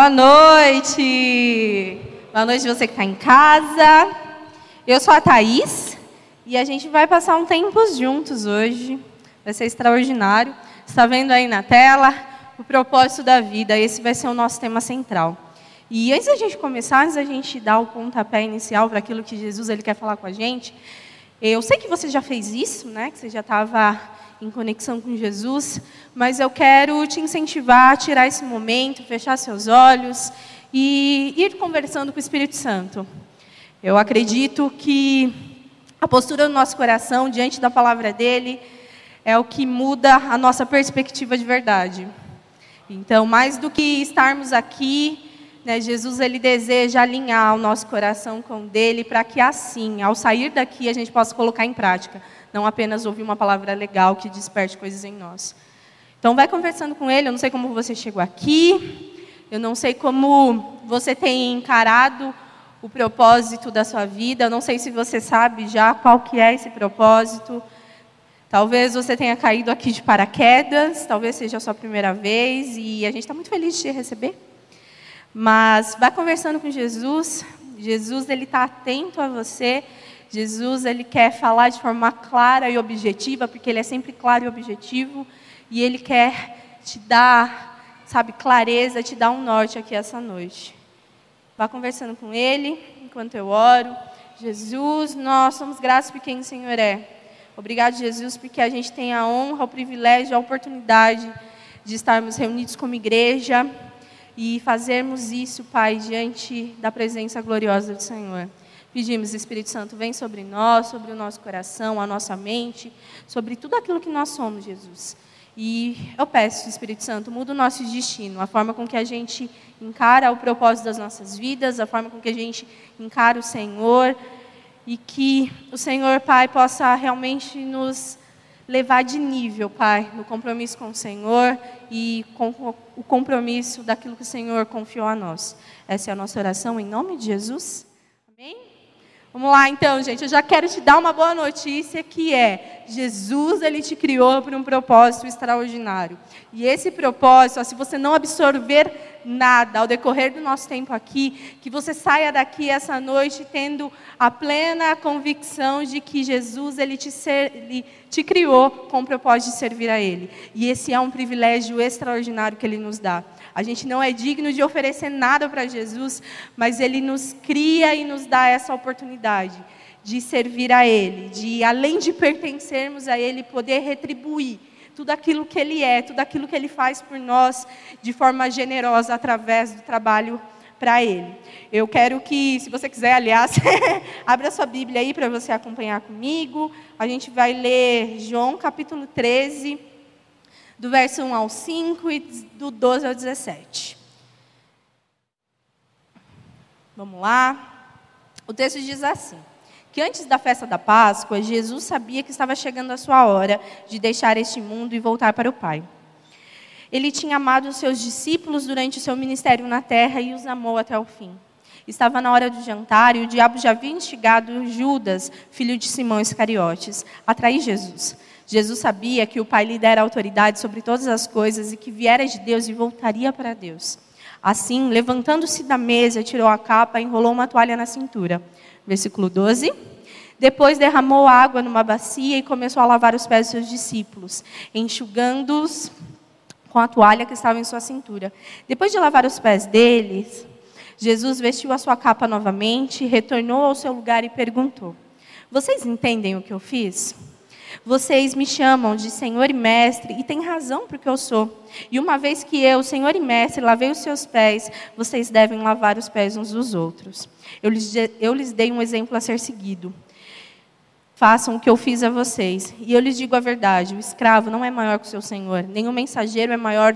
Boa noite! Boa noite você que está em casa. Eu sou a Thaís e a gente vai passar um tempo juntos hoje. Vai ser extraordinário. Está vendo aí na tela o propósito da vida. Esse vai ser o nosso tema central. E antes da gente começar, antes da gente dar o pontapé inicial para aquilo que Jesus ele quer falar com a gente, eu sei que você já fez isso, né? Que você já estava em conexão com Jesus, mas eu quero te incentivar a tirar esse momento, fechar seus olhos e ir conversando com o Espírito Santo. Eu acredito que a postura do nosso coração diante da palavra dele é o que muda a nossa perspectiva de verdade. Então, mais do que estarmos aqui, né, Jesus ele deseja alinhar o nosso coração com o dele para que assim, ao sair daqui, a gente possa colocar em prática, não apenas ouvir uma palavra legal que desperte coisas em nós. Então, vai conversando com ele. Eu não sei como você chegou aqui, eu não sei como você tem encarado o propósito da sua vida. Eu não sei se você sabe já qual que é esse propósito. Talvez você tenha caído aqui de paraquedas, talvez seja a sua primeira vez e a gente está muito feliz de te receber. Mas vá conversando com Jesus. Jesus ele está atento a você. Jesus ele quer falar de forma clara e objetiva, porque ele é sempre claro e objetivo, e ele quer te dar sabe, clareza, te dá um norte aqui essa noite. Vá conversando com Ele enquanto eu oro. Jesus, nós somos gratos por quem o Senhor é. Obrigado, Jesus, porque a gente tem a honra, o privilégio, a oportunidade de estarmos reunidos como igreja e fazermos isso, Pai, diante da presença gloriosa do Senhor. Pedimos, Espírito Santo, vem sobre nós, sobre o nosso coração, a nossa mente, sobre tudo aquilo que nós somos, Jesus. E eu peço, Espírito Santo, muda o nosso destino, a forma com que a gente encara o propósito das nossas vidas, a forma com que a gente encara o Senhor, e que o Senhor, Pai, possa realmente nos levar de nível, Pai, no compromisso com o Senhor e com o compromisso daquilo que o Senhor confiou a nós. Essa é a nossa oração em nome de Jesus. Amém? Vamos lá então, gente. Eu já quero te dar uma boa notícia que é Jesus ele te criou para um propósito extraordinário. E esse propósito, se você não absorver nada ao decorrer do nosso tempo aqui, que você saia daqui essa noite tendo a plena convicção de que Jesus ele te, ser, ele te criou com o propósito de servir a Ele. E esse é um privilégio extraordinário que Ele nos dá. A gente não é digno de oferecer nada para Jesus, mas Ele nos cria e nos dá essa oportunidade de servir a Ele, de além de pertencermos a Ele, poder retribuir tudo aquilo que Ele é, tudo aquilo que Ele faz por nós de forma generosa através do trabalho para Ele. Eu quero que, se você quiser, aliás, abra sua Bíblia aí para você acompanhar comigo. A gente vai ler João capítulo 13 do verso 1 ao 5 e do 12 ao 17. Vamos lá. O texto diz assim: que antes da festa da Páscoa, Jesus sabia que estava chegando a sua hora de deixar este mundo e voltar para o Pai. Ele tinha amado os seus discípulos durante o seu ministério na terra e os amou até o fim. Estava na hora do jantar e o diabo já havia instigado Judas, filho de Simão Iscariotes, a trair Jesus. Jesus sabia que o Pai lhe dera autoridade sobre todas as coisas e que viera de Deus e voltaria para Deus. Assim, levantando-se da mesa, tirou a capa e enrolou uma toalha na cintura. Versículo 12. Depois derramou água numa bacia e começou a lavar os pés dos seus discípulos, enxugando-os com a toalha que estava em sua cintura. Depois de lavar os pés deles, Jesus vestiu a sua capa novamente, retornou ao seu lugar e perguntou: Vocês entendem o que eu fiz? Vocês me chamam de Senhor e Mestre, e têm razão porque eu sou. E uma vez que eu, Senhor e Mestre, lavei os seus pés, vocês devem lavar os pés uns dos outros. Eu lhes, eu lhes dei um exemplo a ser seguido. Façam o que eu fiz a vocês. E eu lhes digo a verdade: o escravo não é maior que o seu senhor, nem o mensageiro é maior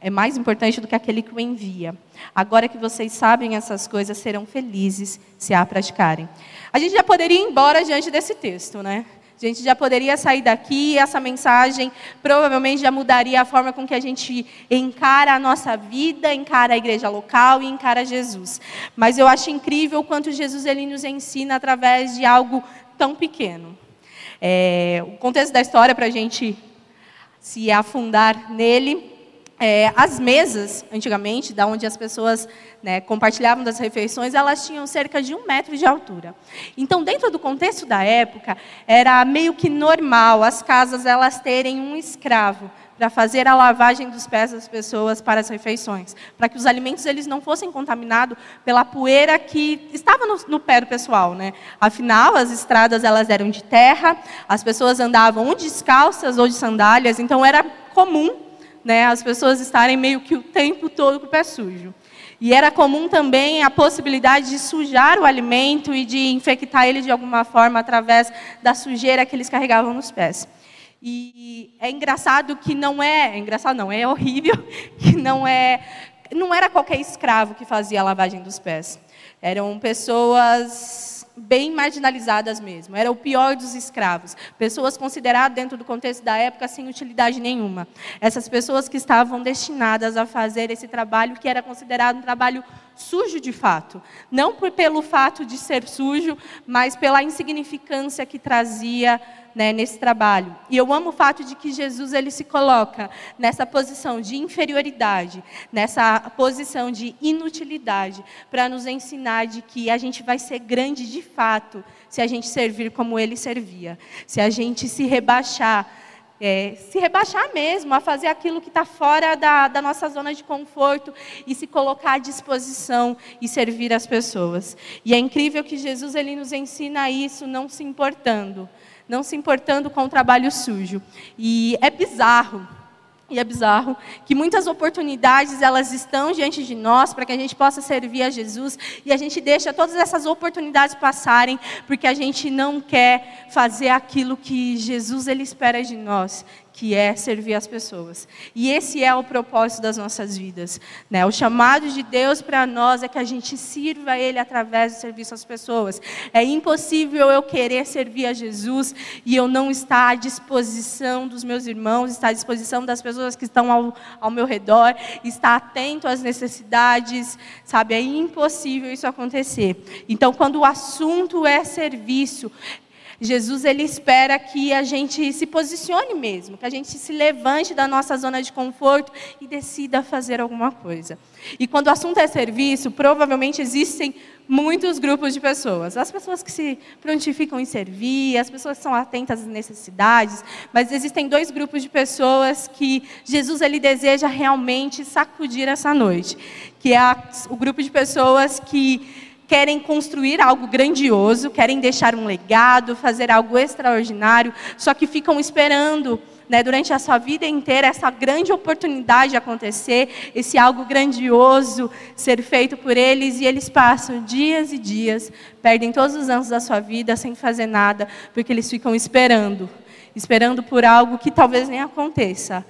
é mais importante do que aquele que o envia. Agora que vocês sabem essas coisas, serão felizes se a praticarem. A gente já poderia ir embora diante desse texto, né? A gente já poderia sair daqui e essa mensagem provavelmente já mudaria a forma com que a gente encara a nossa vida, encara a igreja local e encara Jesus. Mas eu acho incrível o quanto Jesus ele nos ensina através de algo tão pequeno. É, o contexto da história, para a gente se afundar nele, é, as mesas, antigamente, da onde as pessoas né, compartilhavam das refeições, elas tinham cerca de um metro de altura. Então, dentro do contexto da época, era meio que normal as casas elas terem um escravo para fazer a lavagem dos pés das pessoas para as refeições, para que os alimentos eles não fossem contaminados pela poeira que estava no, no, pé do pessoal, né? Afinal, as estradas elas eram de terra, as pessoas andavam ou descalças ou de sandálias, então era comum né, as pessoas estarem meio que o tempo todo com o pé sujo. E era comum também a possibilidade de sujar o alimento e de infectar ele de alguma forma através da sujeira que eles carregavam nos pés. E é engraçado que não é, é engraçado não, é horrível que não é, não era qualquer escravo que fazia a lavagem dos pés. Eram pessoas bem marginalizadas mesmo. Era o pior dos escravos. Pessoas consideradas, dentro do contexto da época, sem utilidade nenhuma. Essas pessoas que estavam destinadas a fazer esse trabalho que era considerado um trabalho sujo de fato. Não por, pelo fato de ser sujo, mas pela insignificância que trazia né, nesse trabalho. E eu amo o fato de que Jesus ele se coloca nessa posição de inferioridade, nessa posição de inutilidade, para nos ensinar de que a gente vai ser grande de fato se a gente servir como ele servia, se a gente se rebaixar. É, se rebaixar mesmo, a fazer aquilo que está fora da, da, nossa zona de conforto e se colocar à disposição e servir as pessoas. E é incrível que Jesus ele nos ensina isso não se importando, não se importando com o trabalho sujo. E é bizarro, e é bizarro que muitas oportunidades elas estão diante de nós para que a gente possa servir a Jesus e a gente deixa todas essas oportunidades passarem porque a gente não quer fazer aquilo que Jesus ele espera de nós, que é servir as pessoas. E esse é o propósito das nossas vidas. Né? O chamado de Deus para nós é que a gente sirva Ele através do serviço às pessoas. É impossível eu querer servir a Jesus e eu não estar à disposição dos meus irmãos, estar à disposição das pessoas que estão ao, ao meu redor, estar atento às necessidades, sabe? É impossível isso acontecer. Então, quando o assunto é serviço, Jesus ele espera que a gente se posicione mesmo, que a gente se levante da nossa zona de conforto e decida fazer alguma coisa. E quando o assunto é serviço, provavelmente existem muitos grupos de pessoas. As pessoas que se prontificam em servir, as pessoas que são atentas às necessidades, mas existem dois grupos de pessoas que Jesus ele deseja realmente sacudir essa noite, que é o grupo de pessoas que querem construir algo grandioso, querem deixar um legado, fazer algo extraordinário, só que ficam esperando né, durante a sua vida inteira essa grande oportunidade acontecer, esse algo grandioso ser feito por eles, e eles passam dias e dias, perdem todos os anos da sua vida sem fazer nada, porque eles ficam esperando esperando por algo que talvez nem aconteça.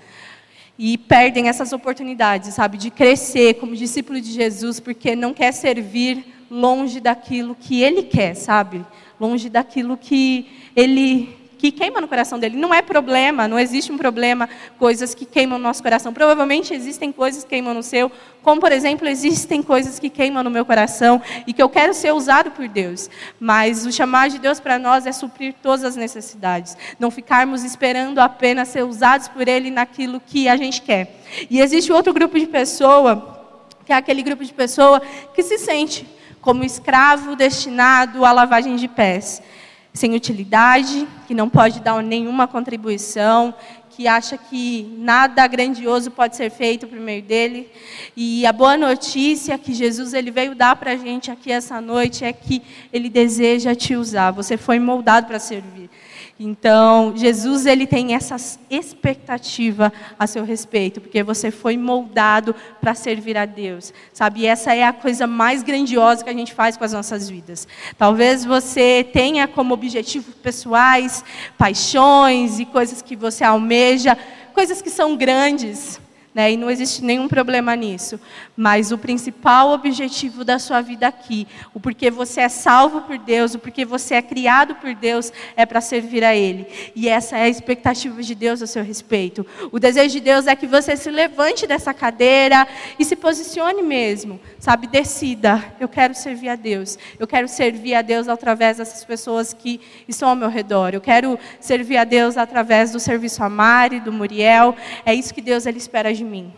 E perdem essas oportunidades, sabe, de crescer como discípulo de Jesus, porque não quer servir longe daquilo que ele quer, sabe? Longe daquilo que ele que queima no coração dele. Não é problema, não existe um problema, coisas que queimam no nosso coração. Provavelmente existem coisas que queimam no seu, como por exemplo, existem coisas que queimam no meu coração e que eu quero ser usado por Deus. Mas o chamado de Deus para nós é suprir todas as necessidades, não ficarmos esperando apenas ser usados por Ele naquilo que a gente quer. E existe outro grupo de pessoa, que é aquele grupo de pessoa que se sente como escravo destinado à lavagem de pés, sem utilidade, que não pode dar nenhuma contribuição, que acha que nada grandioso pode ser feito por meio dele. E a boa notícia que Jesus ele veio dar para a gente aqui essa noite é que ele deseja te usar. Você foi moldado para servir. Então, Jesus ele tem essa expectativa a seu respeito, porque você foi moldado para servir a Deus, sabe? E essa é a coisa mais grandiosa que a gente faz com as nossas vidas. Talvez você tenha como objetivo pessoais, paixões e coisas que você almeja, coisas que são grandes, né? E não existe nenhum problema nisso. Mas o principal objetivo da sua vida aqui, o porquê você é salvo por Deus, o porquê você é criado por Deus, é para servir a Ele. E essa é a expectativa de Deus a seu respeito. O desejo de Deus é que você se levante dessa cadeira e se posicione mesmo, sabe? Decida, eu quero servir a Deus. Eu quero servir a Deus através dessas pessoas que estão ao meu redor. Eu quero servir a Deus através do serviço a Mari, do Muriel. É isso que Deus ele espera de mim.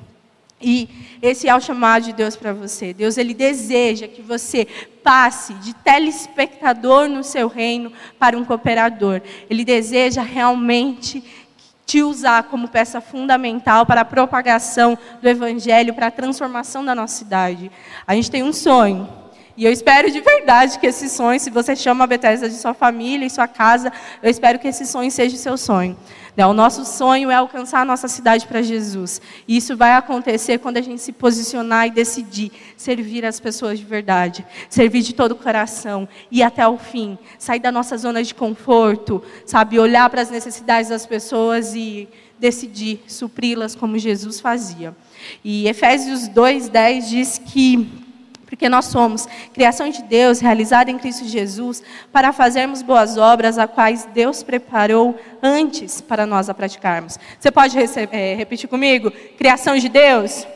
E esse é o chamado de Deus para você. Deus ele deseja que você passe de telespectador no seu reino para um cooperador. Ele deseja realmente te usar como peça fundamental para a propagação do evangelho, para a transformação da nossa cidade. A gente tem um sonho. E eu espero de verdade que esse sonho, se você chama a Bethesda de sua família e sua casa, eu espero que esse sonho seja o seu sonho. Né, o nosso sonho é alcançar a nossa cidade para Jesus. E isso vai acontecer quando a gente se posicionar e decidir servir as pessoas de verdade, servir de todo o coração, ir até o fim, sair da nossa zona de conforto, sabe, olhar para as necessidades das pessoas e decidir supri-las como Jesus fazia. E Efésios 2:10 diz que porque nós somos criação de Deus, realizada em Cristo Jesus, para fazermos boas obras, a quais Deus preparou antes para nós a praticarmos. Você pode é, repetir comigo? Criação de Deus?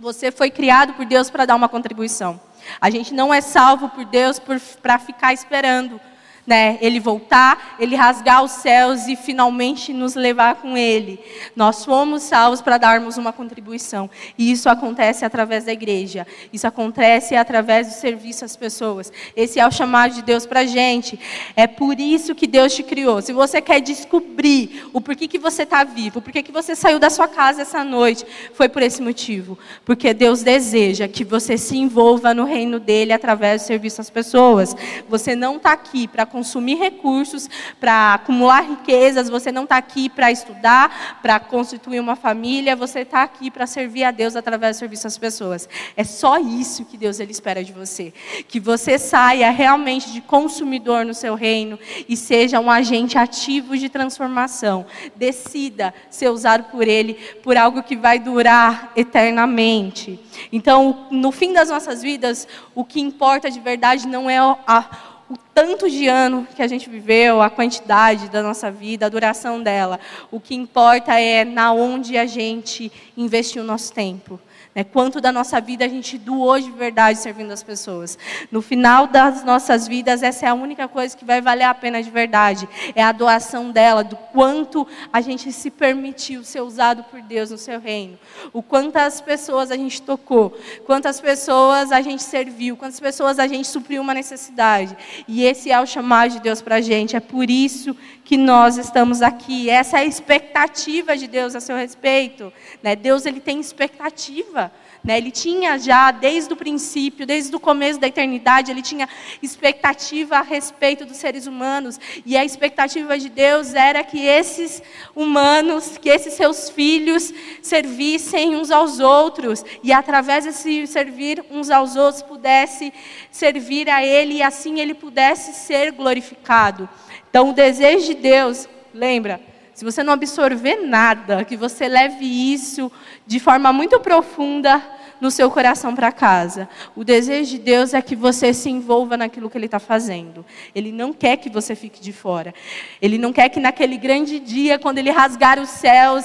Você foi criado por Deus para dar uma contribuição. A gente não é salvo por Deus para ficar esperando né, ele voltar, ele rasgar os céus e finalmente nos levar com ele. Nós fomos salvos para darmos uma contribuição. E isso acontece através da igreja. Isso acontece através do serviço às pessoas. Esse é o chamado de Deus para a gente. É por isso que Deus te criou. Se você quer descobrir o porquê que você está vivo, o porquê que você saiu da sua casa essa noite, foi por esse motivo. Porque Deus deseja que você se envolva no reino dele através do serviço às pessoas. Você não está aqui para consumir recursos, para acumular riquezas, você não está aqui para estudar, para constituir uma família, você está aqui para servir a Deus através do serviço às pessoas. É só isso que Deus ele espera de você. Que você saia realmente de consumidor no seu reino e seja um agente ativo de transformação. Decida ser usado por Ele por algo que vai durar eternamente. Então, no fim das nossas vidas, o que importa de verdade não é a o tanto de ano que a gente viveu, a quantidade da nossa vida, a duração dela. O que importa é na onde a gente investiu o nosso tempo. Né? Quanto da nossa vida a gente doou de verdade servindo as pessoas. No final das nossas vidas, essa é a única coisa que vai valer a pena de verdade. É a doação dela, do quanto a gente se permitiu ser usado por Deus no seu reino. O quantas pessoas a gente tocou, quantas pessoas a gente serviu, quantas pessoas a gente supriu uma necessidade. E esse é o chamado de Deus para a gente. É por isso que nós estamos aqui. Essa é a expectativa de Deus a seu respeito. Né? Deus ele tem expectativa. Né? Ele tinha já, desde o princípio, desde o começo da eternidade, ele tinha expectativa a respeito dos seres humanos. E a expectativa de Deus era que esses humanos, que esses seus filhos, servissem uns aos outros. E através desse servir uns aos outros, pudesse servir a Ele e assim Ele pudesse ser glorificado. Então, o desejo de Deus, lembra, se você não absorver nada, que você leve isso de forma muito profunda no seu coração para casa. O desejo de Deus é que você se envolva naquilo que Ele está fazendo. Ele não quer que você fique de fora. Ele não quer que naquele grande dia, quando Ele rasgar os céus,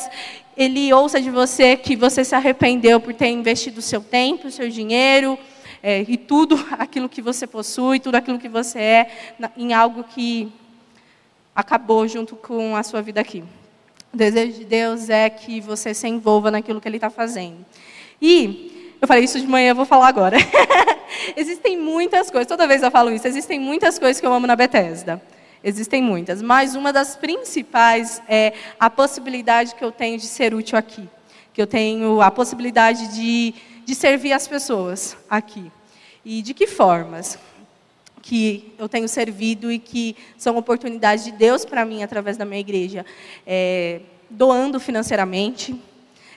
Ele ouça de você que você se arrependeu por ter investido o seu tempo, o seu dinheiro. É, e tudo aquilo que você possui, tudo aquilo que você é, em algo que acabou junto com a sua vida aqui. O desejo de Deus é que você se envolva naquilo que Ele está fazendo. E eu falei isso de manhã, eu vou falar agora. existem muitas coisas, toda vez eu falo isso, existem muitas coisas que eu amo na Bethesda. Existem muitas, mas uma das principais é a possibilidade que eu tenho de ser útil aqui. Que eu tenho a possibilidade de, de servir as pessoas aqui. E de que formas? que eu tenho servido e que são oportunidades de Deus para mim através da minha igreja. É, doando financeiramente,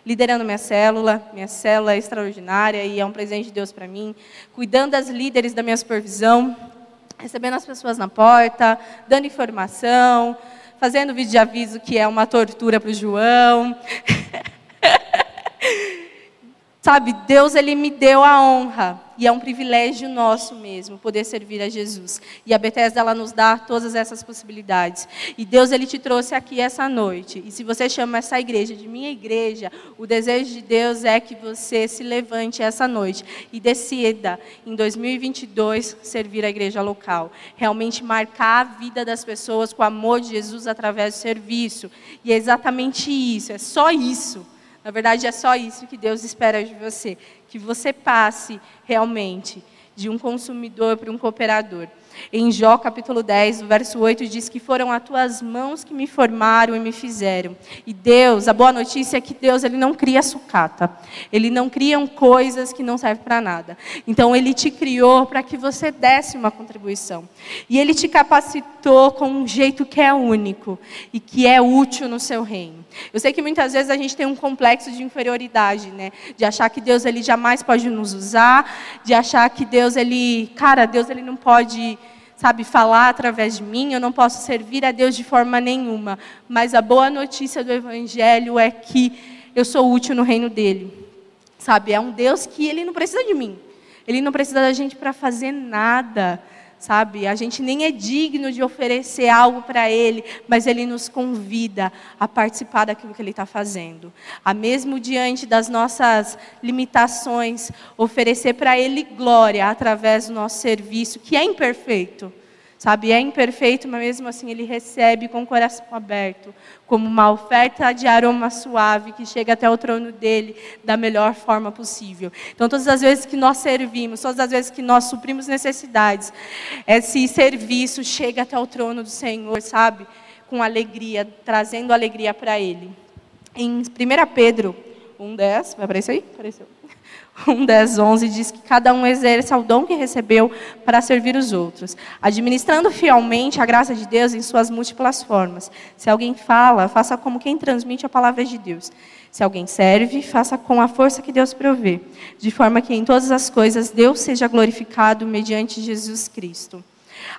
liderando minha célula, minha célula é extraordinária e é um presente de Deus para mim, cuidando das líderes da minha supervisão, recebendo as pessoas na porta, dando informação, fazendo vídeo de aviso que é uma tortura para o João. Sabe, Deus ele me deu a honra e é um privilégio nosso mesmo poder servir a Jesus. E a Bethesda ela nos dá todas essas possibilidades. E Deus ele te trouxe aqui essa noite. E se você chama essa igreja de minha igreja, o desejo de Deus é que você se levante essa noite e decida em 2022 servir a igreja local, realmente marcar a vida das pessoas com o amor de Jesus através do serviço. E é exatamente isso, é só isso na verdade, é só isso que Deus espera de você, que você passe realmente de um consumidor para um cooperador. Em Jó capítulo 10, verso 8, diz que foram as tuas mãos que me formaram e me fizeram. E Deus, a boa notícia é que Deus ele não cria sucata. Ele não cria coisas que não servem para nada. Então ele te criou para que você desse uma contribuição. E ele te capacitou com um jeito que é único e que é útil no seu reino. Eu sei que muitas vezes a gente tem um complexo de inferioridade, né? De achar que Deus ele jamais pode nos usar, de achar que Deus ele, cara, Deus ele não pode sabe, falar através de mim, eu não posso servir a Deus de forma nenhuma. Mas a boa notícia do Evangelho é que eu sou útil no reino dele. Sabe, é um Deus que ele não precisa de mim. Ele não precisa da gente para fazer nada sabe? A gente nem é digno de oferecer algo para Ele, mas Ele nos convida a participar daquilo que Ele está fazendo. A mesmo diante das nossas limitações, oferecer para Ele glória através do nosso serviço, que é imperfeito. Sabe, é imperfeito, mas mesmo assim ele recebe com o coração aberto, como uma oferta de aroma suave que chega até o trono dele da melhor forma possível. Então, todas as vezes que nós servimos, todas as vezes que nós suprimos necessidades, esse serviço chega até o trono do Senhor, sabe, com alegria, trazendo alegria para ele. Em 1 Pedro 1,10, vai aparecer aí? Apareceu. 1, 10, 11 diz que cada um exerce o dom que recebeu para servir os outros, administrando fielmente a graça de Deus em suas múltiplas formas. Se alguém fala, faça como quem transmite a palavra de Deus. Se alguém serve, faça com a força que Deus provê, de forma que em todas as coisas Deus seja glorificado mediante Jesus Cristo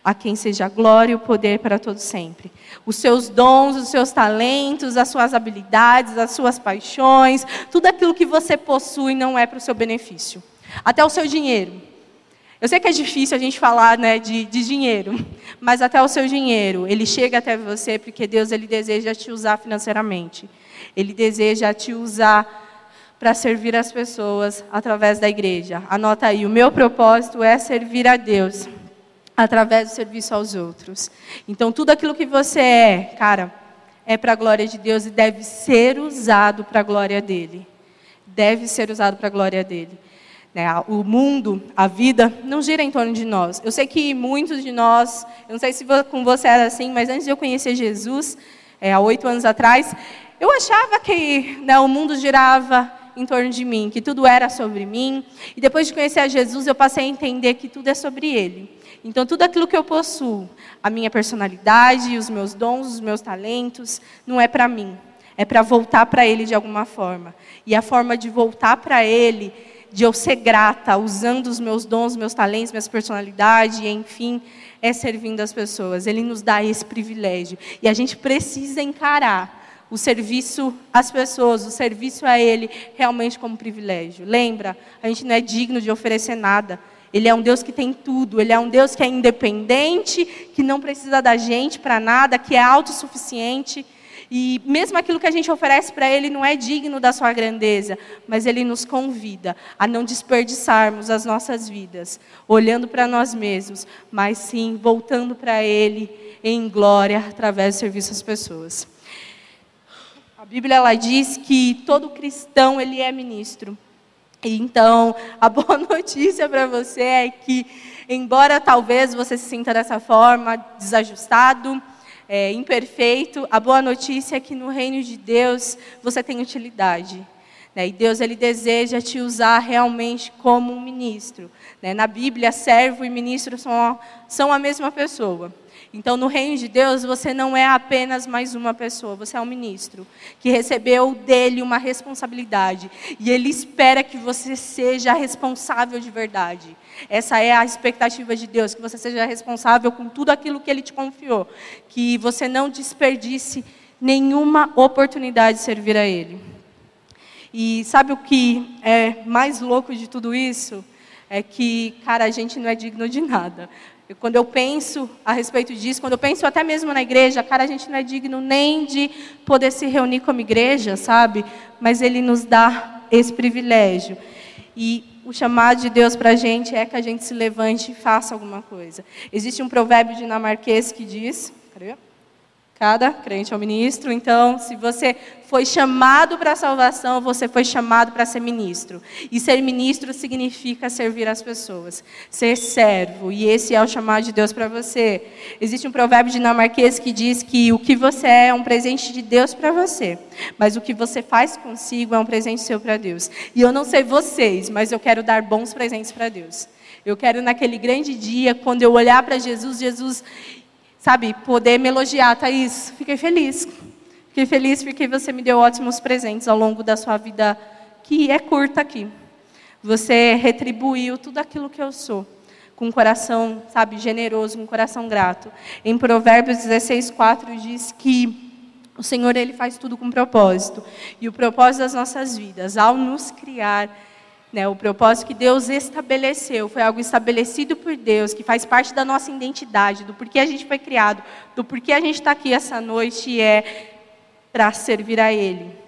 a quem seja a glória e o poder para todos sempre. Os seus dons, os seus talentos, as suas habilidades, as suas paixões, tudo aquilo que você possui não é para o seu benefício. Até o seu dinheiro. Eu sei que é difícil a gente falar né, de, de dinheiro, mas até o seu dinheiro, ele chega até você porque Deus ele deseja te usar financeiramente. Ele deseja te usar para servir as pessoas através da igreja. Anota aí, o meu propósito é servir a Deus através do serviço aos outros. Então, tudo aquilo que você é, cara, é para a glória de Deus e deve ser usado para a glória dele. Deve ser usado para a glória dele. Né? O mundo, a vida, não gira em torno de nós. Eu sei que muitos de nós, eu não sei se com você era assim, mas antes de eu conhecer Jesus, é, há oito anos atrás, eu achava que né, o mundo girava em torno de mim, que tudo era sobre mim. E depois de conhecer a Jesus, eu passei a entender que tudo é sobre Ele. Então, tudo aquilo que eu possuo, a minha personalidade, os meus dons, os meus talentos, não é para mim. É para voltar para Ele de alguma forma. E a forma de voltar para Ele, de eu ser grata, usando os meus dons, meus talentos, minhas personalidades, enfim, é servindo as pessoas. Ele nos dá esse privilégio. E a gente precisa encarar o serviço às pessoas, o serviço a Ele, realmente como privilégio. Lembra? A gente não é digno de oferecer nada. Ele é um Deus que tem tudo, ele é um Deus que é independente, que não precisa da gente para nada, que é autossuficiente. E mesmo aquilo que a gente oferece para Ele não é digno da sua grandeza, mas Ele nos convida a não desperdiçarmos as nossas vidas, olhando para nós mesmos, mas sim voltando para Ele em glória através do serviço às pessoas. A Bíblia ela diz que todo cristão ele é ministro. Então, a boa notícia para você é que, embora talvez você se sinta dessa forma, desajustado, é, imperfeito, a boa notícia é que no reino de Deus você tem utilidade. Né? E Deus ele deseja te usar realmente como um ministro. Né? Na Bíblia, servo e ministro são a, são a mesma pessoa. Então, no reino de Deus, você não é apenas mais uma pessoa, você é um ministro que recebeu dele uma responsabilidade e ele espera que você seja responsável de verdade. Essa é a expectativa de Deus, que você seja responsável com tudo aquilo que ele te confiou, que você não desperdice nenhuma oportunidade de servir a ele. E sabe o que é mais louco de tudo isso? É que, cara, a gente não é digno de nada. E quando eu penso a respeito disso, quando eu penso até mesmo na igreja, cara, a gente não é digno nem de poder se reunir como igreja, sabe? Mas Ele nos dá esse privilégio. E o chamado de Deus para a gente é que a gente se levante e faça alguma coisa. Existe um provérbio dinamarquês que diz. Cadê? Cada crente é um ministro. Então, se você foi chamado para a salvação, você foi chamado para ser ministro. E ser ministro significa servir as pessoas, ser servo. E esse é o chamado de Deus para você. Existe um provérbio dinamarquês que diz que o que você é é um presente de Deus para você, mas o que você faz consigo é um presente seu para Deus. E eu não sei vocês, mas eu quero dar bons presentes para Deus. Eu quero naquele grande dia, quando eu olhar para Jesus, Jesus sabe, poder me elogiar, Thaís, fiquei feliz. Fiquei feliz porque você me deu ótimos presentes ao longo da sua vida, que é curta aqui. Você retribuiu tudo aquilo que eu sou, com um coração, sabe, generoso, com um coração grato. Em Provérbios 16, 4 diz que o Senhor, Ele faz tudo com propósito. E o propósito das nossas vidas, ao nos criar, né, o propósito que Deus estabeleceu foi algo estabelecido por Deus, que faz parte da nossa identidade, do porquê a gente foi criado, do porquê a gente está aqui essa noite é para servir a Ele.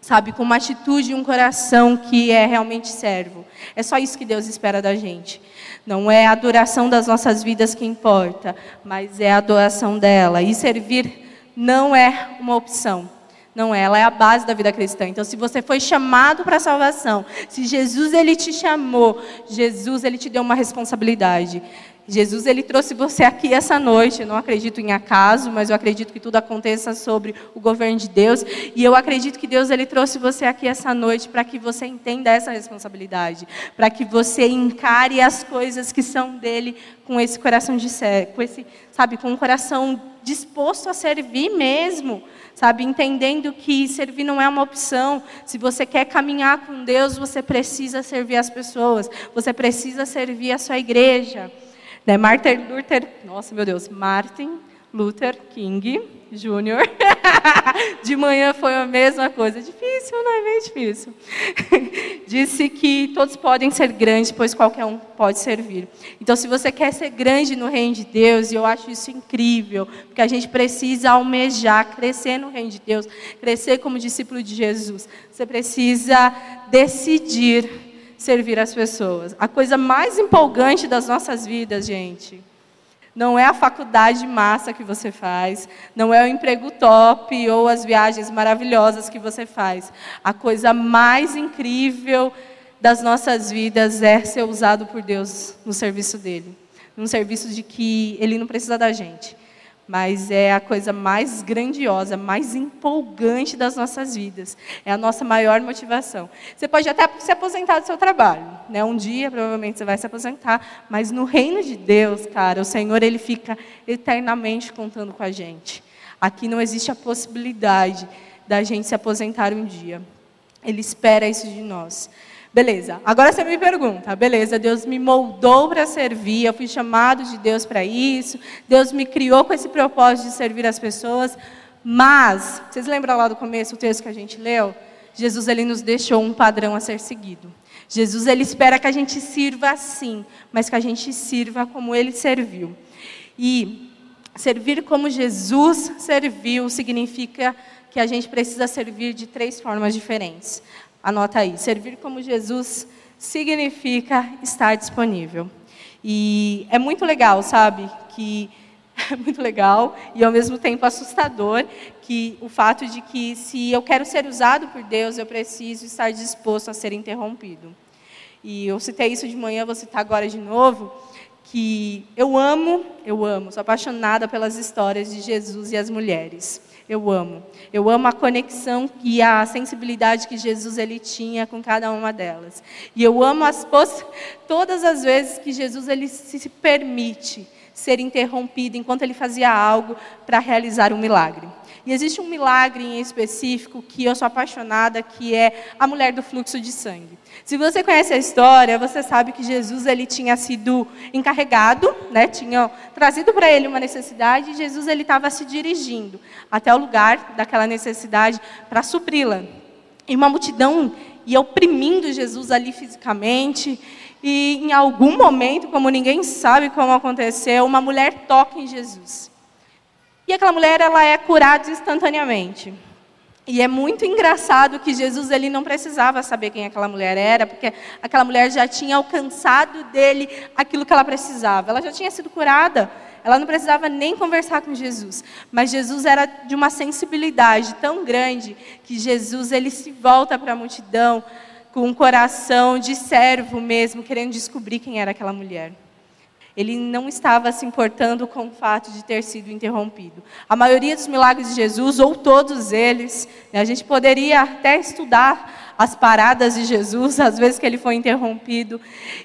Sabe, com uma atitude e um coração que é realmente servo. É só isso que Deus espera da gente. Não é a adoração das nossas vidas que importa, mas é a adoração dela. E servir não é uma opção. Não é, ela é a base da vida cristã. Então, se você foi chamado para a salvação, se Jesus ele te chamou, Jesus ele te deu uma responsabilidade. Jesus ele trouxe você aqui essa noite. Eu não acredito em acaso, mas eu acredito que tudo aconteça sobre o governo de Deus. E eu acredito que Deus ele trouxe você aqui essa noite para que você entenda essa responsabilidade, para que você encare as coisas que são dele com esse coração de com esse, sabe, com um coração disposto a servir mesmo sabe? Entendendo que servir não é uma opção. Se você quer caminhar com Deus, você precisa servir as pessoas, você precisa servir a sua igreja. Né? Martin Luther, nossa meu Deus, Martin Luther King Jr. de manhã foi a mesma coisa. Difícil, não é bem difícil. Disse que todos podem ser grandes, pois qualquer um pode servir. Então, se você quer ser grande no reino de Deus, e eu acho isso incrível, porque a gente precisa almejar, crescer no reino de Deus, crescer como discípulo de Jesus. Você precisa decidir servir as pessoas. A coisa mais empolgante das nossas vidas, gente não é a faculdade massa que você faz, não é o emprego top ou as viagens maravilhosas que você faz. A coisa mais incrível das nossas vidas é ser usado por Deus no serviço dele, num serviço de que ele não precisa da gente mas é a coisa mais grandiosa, mais empolgante das nossas vidas. É a nossa maior motivação. Você pode até se aposentar do seu trabalho, né? Um dia provavelmente você vai se aposentar, mas no reino de Deus, cara, o Senhor ele fica eternamente contando com a gente. Aqui não existe a possibilidade da gente se aposentar um dia. Ele espera isso de nós. Beleza, agora você me pergunta, beleza, Deus me moldou para servir, eu fui chamado de Deus para isso, Deus me criou com esse propósito de servir as pessoas, mas, vocês lembram lá do começo o texto que a gente leu? Jesus ele nos deixou um padrão a ser seguido. Jesus ele espera que a gente sirva assim, mas que a gente sirva como ele serviu. E servir como Jesus serviu significa que a gente precisa servir de três formas diferentes. Anota aí. Servir como Jesus significa estar disponível. E é muito legal, sabe? Que é muito legal e ao mesmo tempo assustador que o fato de que se eu quero ser usado por Deus, eu preciso estar disposto a ser interrompido. E eu citei isso de manhã, vou citar agora de novo, que eu amo, eu amo, sou apaixonada pelas histórias de Jesus e as mulheres eu amo. Eu amo a conexão e a sensibilidade que Jesus ele tinha com cada uma delas. E eu amo as todas as vezes que Jesus ele se permite ser interrompido enquanto ele fazia algo para realizar um milagre. E existe um milagre em específico que eu sou apaixonada, que é a mulher do fluxo de sangue. Se você conhece a história, você sabe que Jesus ele tinha sido encarregado, né? Tinha trazido para ele uma necessidade e Jesus ele estava se dirigindo até o lugar daquela necessidade para supri-la. E uma multidão ia oprimindo Jesus ali fisicamente. E em algum momento, como ninguém sabe como aconteceu, uma mulher toca em Jesus. E aquela mulher ela é curada instantaneamente. E é muito engraçado que Jesus ele não precisava saber quem aquela mulher era, porque aquela mulher já tinha alcançado dele aquilo que ela precisava. Ela já tinha sido curada. Ela não precisava nem conversar com Jesus, mas Jesus era de uma sensibilidade tão grande que Jesus ele se volta para a multidão com um coração de servo mesmo, querendo descobrir quem era aquela mulher. Ele não estava se importando com o fato de ter sido interrompido. A maioria dos milagres de Jesus, ou todos eles, né, a gente poderia até estudar as paradas de Jesus, às vezes que ele foi interrompido.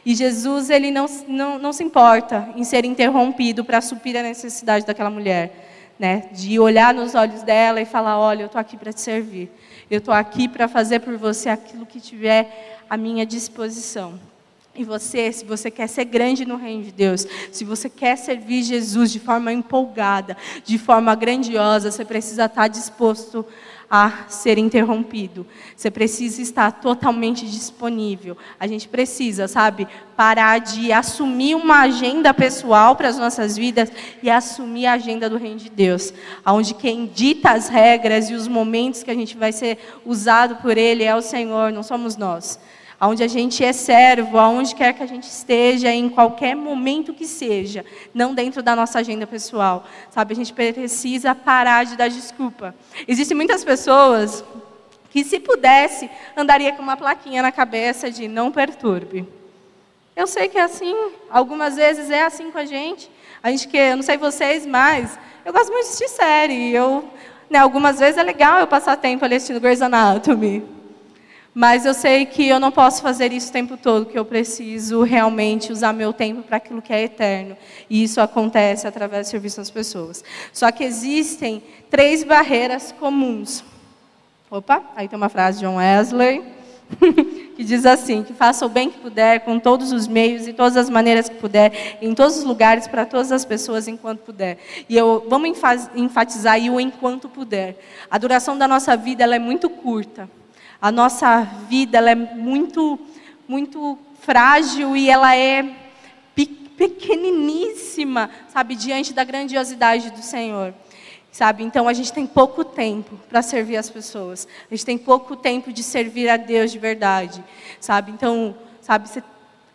E Jesus, ele não, não, não se importa em ser interrompido para suprir a necessidade daquela mulher. Né, de olhar nos olhos dela e falar: Olha, eu estou aqui para te servir. Eu estou aqui para fazer por você aquilo que tiver à minha disposição. E você, se você quer ser grande no reino de Deus, se você quer servir Jesus de forma empolgada, de forma grandiosa, você precisa estar disposto a ser interrompido. Você precisa estar totalmente disponível. A gente precisa, sabe, parar de assumir uma agenda pessoal para as nossas vidas e assumir a agenda do reino de Deus, onde quem dita as regras e os momentos que a gente vai ser usado por Ele é o Senhor, não somos nós aonde a gente é servo, aonde quer que a gente esteja, em qualquer momento que seja, não dentro da nossa agenda pessoal, sabe? A gente precisa parar de dar desculpa. Existem muitas pessoas que, se pudesse, andaria com uma plaquinha na cabeça de não perturbe. Eu sei que é assim, algumas vezes é assim com a gente. A gente que, eu não sei vocês, mas eu gosto muito de assistir série. Eu, né, algumas vezes é legal eu passar tempo ali assistindo Grey's Anatomy. Mas eu sei que eu não posso fazer isso o tempo todo, que eu preciso realmente usar meu tempo para aquilo que é eterno. E isso acontece através do serviço às pessoas. Só que existem três barreiras comuns. Opa, aí tem uma frase de John Wesley, que diz assim: que faça o bem que puder, com todos os meios e todas as maneiras que puder, em todos os lugares, para todas as pessoas, enquanto puder. E eu, vamos enfatizar aí o enquanto puder. A duração da nossa vida ela é muito curta. A nossa vida ela é muito, muito frágil e ela é pequeniníssima, sabe, diante da grandiosidade do Senhor. Sabe? Então a gente tem pouco tempo para servir as pessoas. A gente tem pouco tempo de servir a Deus de verdade, sabe? Então, sabe, você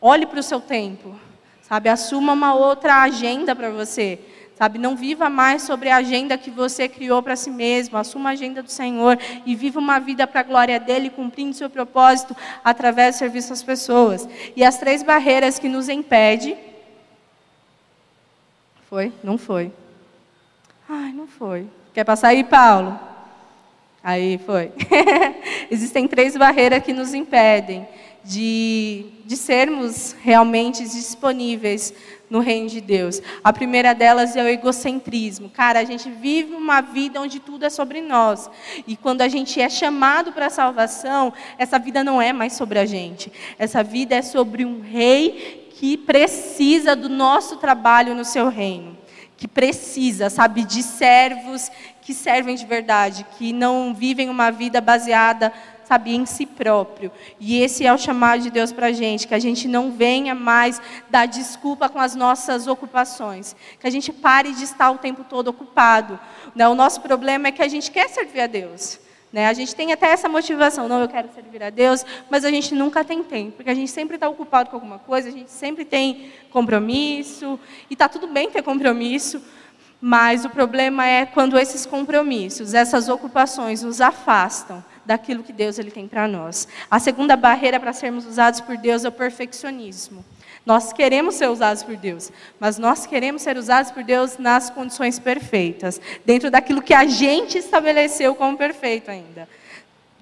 olhe para o seu tempo, sabe? Assuma uma outra agenda para você. Sabe, não viva mais sobre a agenda que você criou para si mesmo, assuma a agenda do Senhor e viva uma vida para a glória dele, cumprindo seu propósito através do serviço às pessoas. E as três barreiras que nos impedem. Foi? Não foi. Ai, não foi. Quer passar aí, Paulo? Aí foi. Existem três barreiras que nos impedem de, de sermos realmente disponíveis no reino de Deus. A primeira delas é o egocentrismo. Cara, a gente vive uma vida onde tudo é sobre nós. E quando a gente é chamado para a salvação, essa vida não é mais sobre a gente. Essa vida é sobre um rei que precisa do nosso trabalho no seu reino. Que precisa, sabe, de servos que servem de verdade, que não vivem uma vida baseada sabia em si próprio. E esse é o chamado de Deus para a gente, que a gente não venha mais dar desculpa com as nossas ocupações, que a gente pare de estar o tempo todo ocupado. Né? O nosso problema é que a gente quer servir a Deus. Né? A gente tem até essa motivação, não, eu quero servir a Deus, mas a gente nunca tem tempo, porque a gente sempre está ocupado com alguma coisa, a gente sempre tem compromisso, e está tudo bem ter compromisso, mas o problema é quando esses compromissos, essas ocupações nos afastam daquilo que Deus ele tem para nós. A segunda barreira para sermos usados por Deus é o perfeccionismo. Nós queremos ser usados por Deus, mas nós queremos ser usados por Deus nas condições perfeitas, dentro daquilo que a gente estabeleceu como perfeito ainda.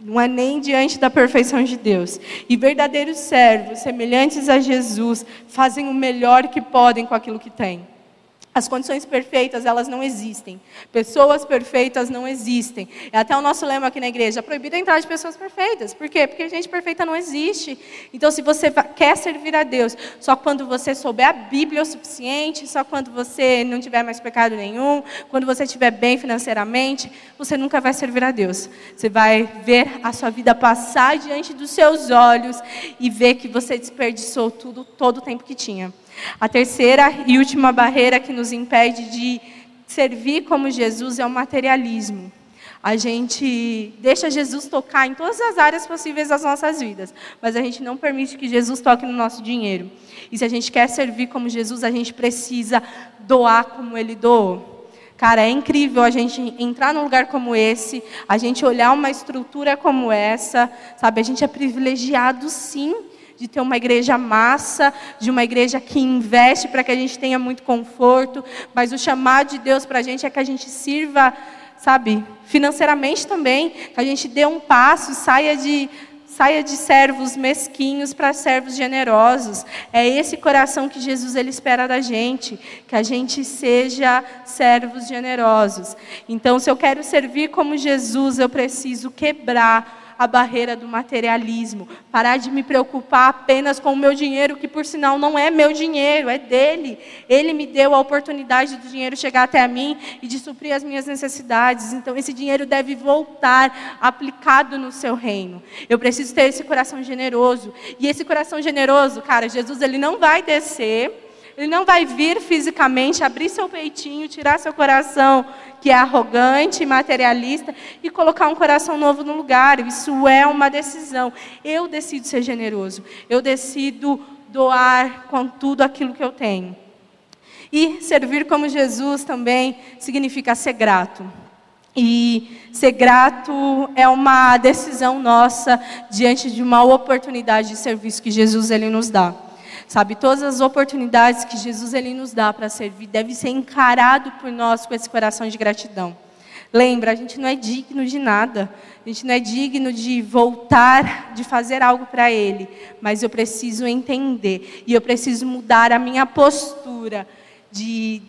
Não é nem diante da perfeição de Deus. E verdadeiros servos, semelhantes a Jesus, fazem o melhor que podem com aquilo que têm. As condições perfeitas, elas não existem. Pessoas perfeitas não existem. É até o nosso lema aqui na igreja, é proibido a entrada de pessoas perfeitas. Por quê? Porque gente perfeita não existe. Então, se você quer servir a Deus, só quando você souber a Bíblia o suficiente, só quando você não tiver mais pecado nenhum, quando você estiver bem financeiramente, você nunca vai servir a Deus. Você vai ver a sua vida passar diante dos seus olhos e ver que você desperdiçou tudo, todo o tempo que tinha. A terceira e última barreira que nos impede de servir como Jesus é o materialismo. A gente deixa Jesus tocar em todas as áreas possíveis das nossas vidas, mas a gente não permite que Jesus toque no nosso dinheiro. E se a gente quer servir como Jesus, a gente precisa doar como ele doou. Cara, é incrível a gente entrar num lugar como esse, a gente olhar uma estrutura como essa, sabe? A gente é privilegiado sim de ter uma igreja massa, de uma igreja que investe para que a gente tenha muito conforto, mas o chamado de Deus para a gente é que a gente sirva, sabe, financeiramente também, que a gente dê um passo, saia de saia de servos mesquinhos para servos generosos. É esse coração que Jesus ele espera da gente, que a gente seja servos generosos. Então, se eu quero servir como Jesus, eu preciso quebrar a barreira do materialismo, parar de me preocupar apenas com o meu dinheiro, que por sinal não é meu dinheiro, é dele. Ele me deu a oportunidade do dinheiro chegar até mim e de suprir as minhas necessidades. Então esse dinheiro deve voltar aplicado no seu reino. Eu preciso ter esse coração generoso. E esse coração generoso, cara, Jesus ele não vai descer ele não vai vir fisicamente, abrir seu peitinho, tirar seu coração, que é arrogante, materialista, e colocar um coração novo no lugar. Isso é uma decisão. Eu decido ser generoso. Eu decido doar com tudo aquilo que eu tenho. E servir como Jesus também significa ser grato. E ser grato é uma decisão nossa diante de uma oportunidade de serviço que Jesus ele nos dá. Sabe, todas as oportunidades que Jesus ele nos dá para servir deve ser encarado por nós com esse coração de gratidão. Lembra, a gente não é digno de nada. A gente não é digno de voltar, de fazer algo para Ele. Mas eu preciso entender. E eu preciso mudar a minha postura de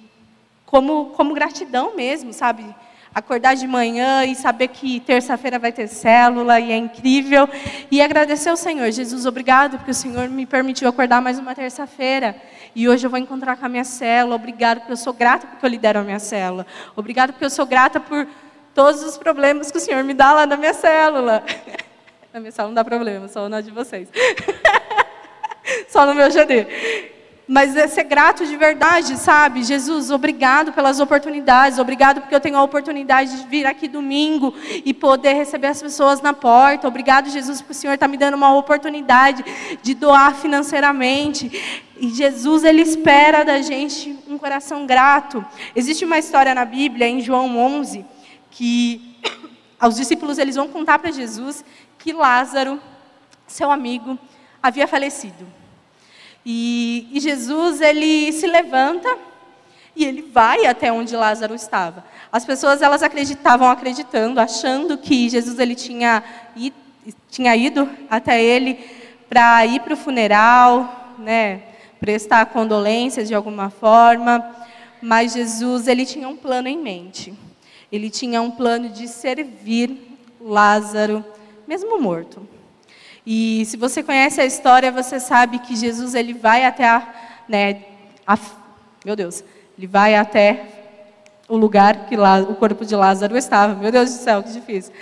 como, como gratidão mesmo, sabe? Acordar de manhã e saber que terça-feira vai ter célula e é incrível. E agradecer ao Senhor. Jesus, obrigado porque o Senhor me permitiu acordar mais uma terça-feira. E hoje eu vou encontrar com a minha célula. Obrigado porque eu sou grata porque eu lidero a minha célula. Obrigado porque eu sou grata por todos os problemas que o Senhor me dá lá na minha célula. Na minha célula não dá problema, só na de vocês. só no meu GD mas é ser grato de verdade, sabe? Jesus, obrigado pelas oportunidades, obrigado porque eu tenho a oportunidade de vir aqui domingo e poder receber as pessoas na porta. Obrigado, Jesus, porque o Senhor está me dando uma oportunidade de doar financeiramente. E Jesus, Ele espera da gente um coração grato. Existe uma história na Bíblia, em João 11, que os discípulos eles vão contar para Jesus que Lázaro, seu amigo, havia falecido. E, e Jesus, ele se levanta e ele vai até onde Lázaro estava. As pessoas, elas acreditavam, acreditando, achando que Jesus, ele tinha ido, tinha ido até ele para ir para o funeral, né, prestar condolências de alguma forma, mas Jesus ele tinha um plano em mente. Ele tinha um plano de servir Lázaro, mesmo morto. E se você conhece a história, você sabe que Jesus ele vai até a, né, a, meu Deus, ele vai até o lugar que lá, o corpo de Lázaro estava. Meu Deus do céu, que difícil.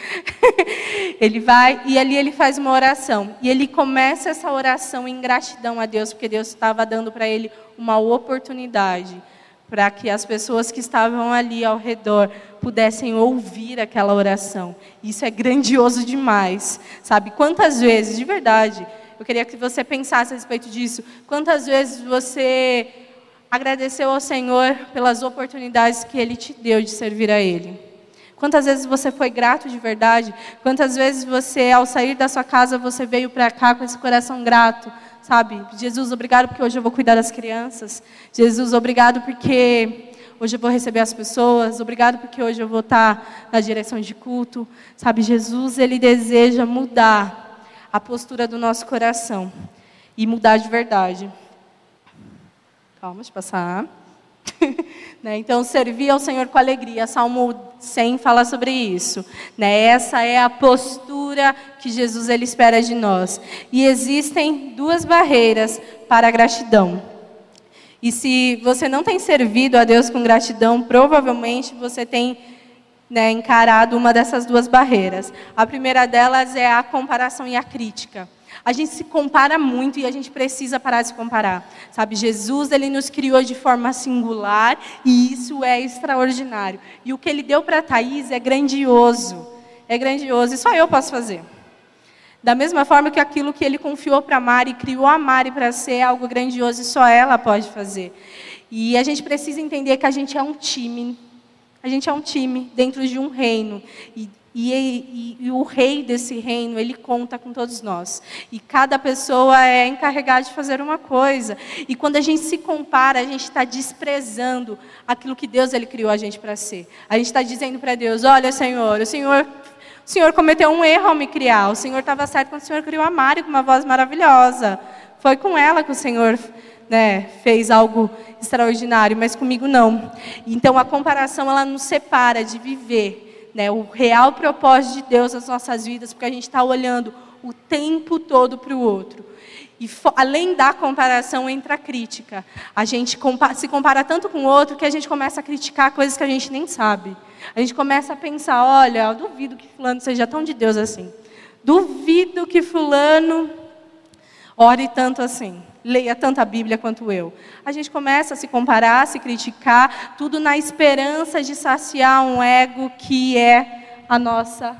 ele vai e ali ele faz uma oração. E ele começa essa oração em gratidão a Deus, porque Deus estava dando para ele uma oportunidade para que as pessoas que estavam ali ao redor pudessem ouvir aquela oração. Isso é grandioso demais, sabe? Quantas vezes, de verdade, eu queria que você pensasse a respeito disso. Quantas vezes você agradeceu ao Senhor pelas oportunidades que Ele te deu de servir a Ele? Quantas vezes você foi grato de verdade? Quantas vezes você, ao sair da sua casa, você veio para cá com esse coração grato? Sabe? Jesus, obrigado porque hoje eu vou cuidar das crianças. Jesus, obrigado porque hoje eu vou receber as pessoas. Obrigado porque hoje eu vou estar na direção de culto. Sabe, Jesus, ele deseja mudar a postura do nosso coração e mudar de verdade. Calma, deixa eu passar. né? Então, servir ao Senhor com alegria. Salmo 100 fala sobre isso. Né? Essa é a postura que Jesus ele espera de nós. E existem duas barreiras para a gratidão. E se você não tem servido a Deus com gratidão, provavelmente você tem né, encarado uma dessas duas barreiras. A primeira delas é a comparação e a crítica. A gente se compara muito e a gente precisa parar de se comparar. Sabe, Jesus, ele nos criou de forma singular e isso é extraordinário. E o que ele deu para Thaís é grandioso. É grandioso e só eu posso fazer. Da mesma forma que aquilo que ele confiou para Mari, criou a Mari para ser algo grandioso e só ela pode fazer. E a gente precisa entender que a gente é um time. A gente é um time dentro de um reino. E e, e, e, o rei desse reino, ele conta com todos nós. E cada pessoa é encarregada de fazer uma coisa. E quando a gente se compara, a gente está desprezando aquilo que Deus ele criou a gente para ser. A gente está dizendo para Deus: Olha, Senhor, o Senhor, o Senhor cometeu um erro ao me criar. O Senhor estava certo quando o Senhor criou a Mari com uma voz maravilhosa. Foi com ela que o Senhor né, fez algo extraordinário, mas comigo não. Então a comparação ela nos separa de viver né, o real propósito de Deus nas nossas vidas, porque a gente está olhando o tempo todo para o outro. E além da comparação entra a crítica. A gente compa se compara tanto com o outro que a gente começa a criticar coisas que a gente nem sabe. A gente começa a pensar, olha, eu duvido que fulano seja tão de Deus assim. Duvido que fulano ore tanto assim leia tanto a Bíblia quanto eu. A gente começa a se comparar, a se criticar, tudo na esperança de saciar um ego que é a nossa,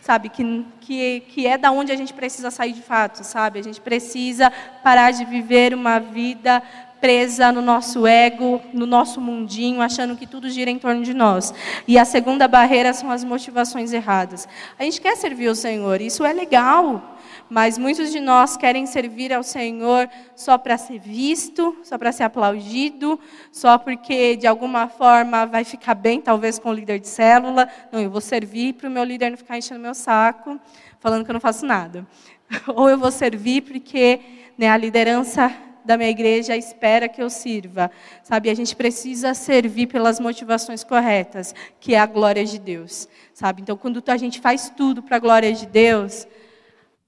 sabe, que, que, que é da onde a gente precisa sair de fato, sabe? A gente precisa parar de viver uma vida presa no nosso ego, no nosso mundinho, achando que tudo gira em torno de nós. E a segunda barreira são as motivações erradas. A gente quer servir o Senhor, isso é legal mas muitos de nós querem servir ao Senhor só para ser visto, só para ser aplaudido, só porque de alguma forma vai ficar bem, talvez com o líder de célula. Não, eu vou servir para o meu líder não ficar enchendo meu saco, falando que eu não faço nada. Ou eu vou servir porque né, a liderança da minha igreja espera que eu sirva. Sabe, a gente precisa servir pelas motivações corretas, que é a glória de Deus. Sabe? Então, quando a gente faz tudo para a glória de Deus,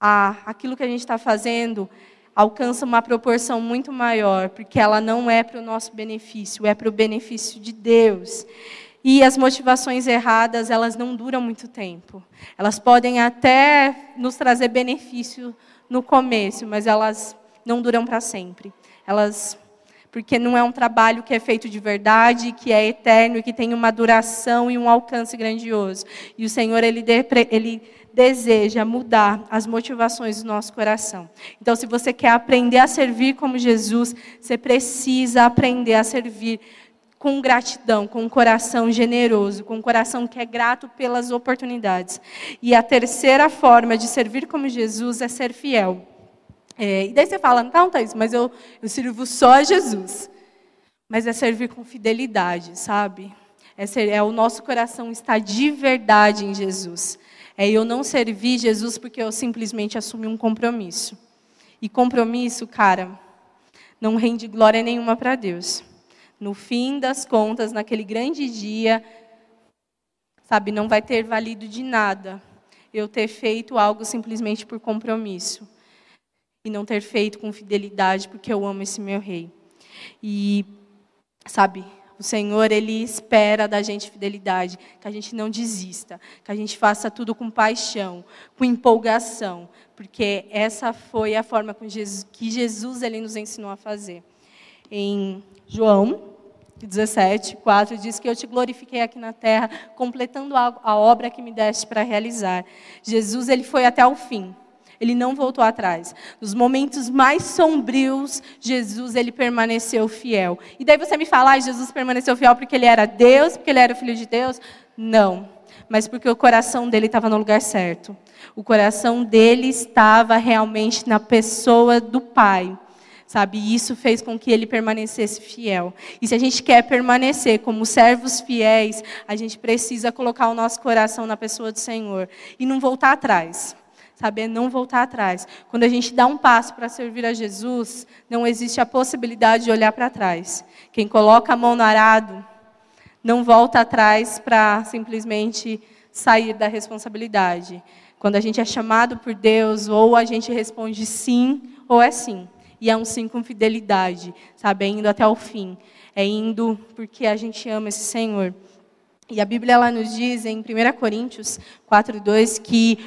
a, aquilo que a gente está fazendo alcança uma proporção muito maior, porque ela não é para o nosso benefício, é para o benefício de Deus. E as motivações erradas, elas não duram muito tempo. Elas podem até nos trazer benefício no começo, mas elas não duram para sempre. Elas porque não é um trabalho que é feito de verdade, que é eterno e que tem uma duração e um alcance grandioso. E o Senhor ele, ele deseja mudar as motivações do nosso coração. Então, se você quer aprender a servir como Jesus, você precisa aprender a servir com gratidão, com um coração generoso, com um coração que é grato pelas oportunidades. E a terceira forma de servir como Jesus é ser fiel. É, e daí você fala, não, Thaís, mas eu, eu sirvo só a Jesus. Mas é servir com fidelidade, sabe? É, ser, é o nosso coração estar de verdade em Jesus. É eu não servir Jesus porque eu simplesmente assumi um compromisso. E compromisso, cara, não rende glória nenhuma para Deus. No fim das contas, naquele grande dia, sabe, não vai ter valido de nada eu ter feito algo simplesmente por compromisso e não ter feito com fidelidade, porque eu amo esse meu rei. E, sabe, o Senhor, Ele espera da gente fidelidade, que a gente não desista, que a gente faça tudo com paixão, com empolgação, porque essa foi a forma Jesus, que Jesus ele nos ensinou a fazer. Em João 17, 4, diz que eu te glorifiquei aqui na terra, completando a, a obra que me deste para realizar. Jesus, ele foi até o fim. Ele não voltou atrás. Nos momentos mais sombrios, Jesus ele permaneceu fiel. E daí você me fala, ah, Jesus permaneceu fiel porque ele era Deus, porque ele era filho de Deus? Não. Mas porque o coração dele estava no lugar certo. O coração dele estava realmente na pessoa do Pai. Sabe, isso fez com que ele permanecesse fiel. E se a gente quer permanecer como servos fiéis, a gente precisa colocar o nosso coração na pessoa do Senhor e não voltar atrás sabe? É não voltar atrás. Quando a gente dá um passo para servir a Jesus, não existe a possibilidade de olhar para trás. Quem coloca a mão no arado não volta atrás para simplesmente sair da responsabilidade. Quando a gente é chamado por Deus, ou a gente responde sim, ou é sim. E é um sim com fidelidade, sabe? É indo até o fim. É indo porque a gente ama esse Senhor. E a Bíblia ela nos diz em 1 Coríntios 4:2 que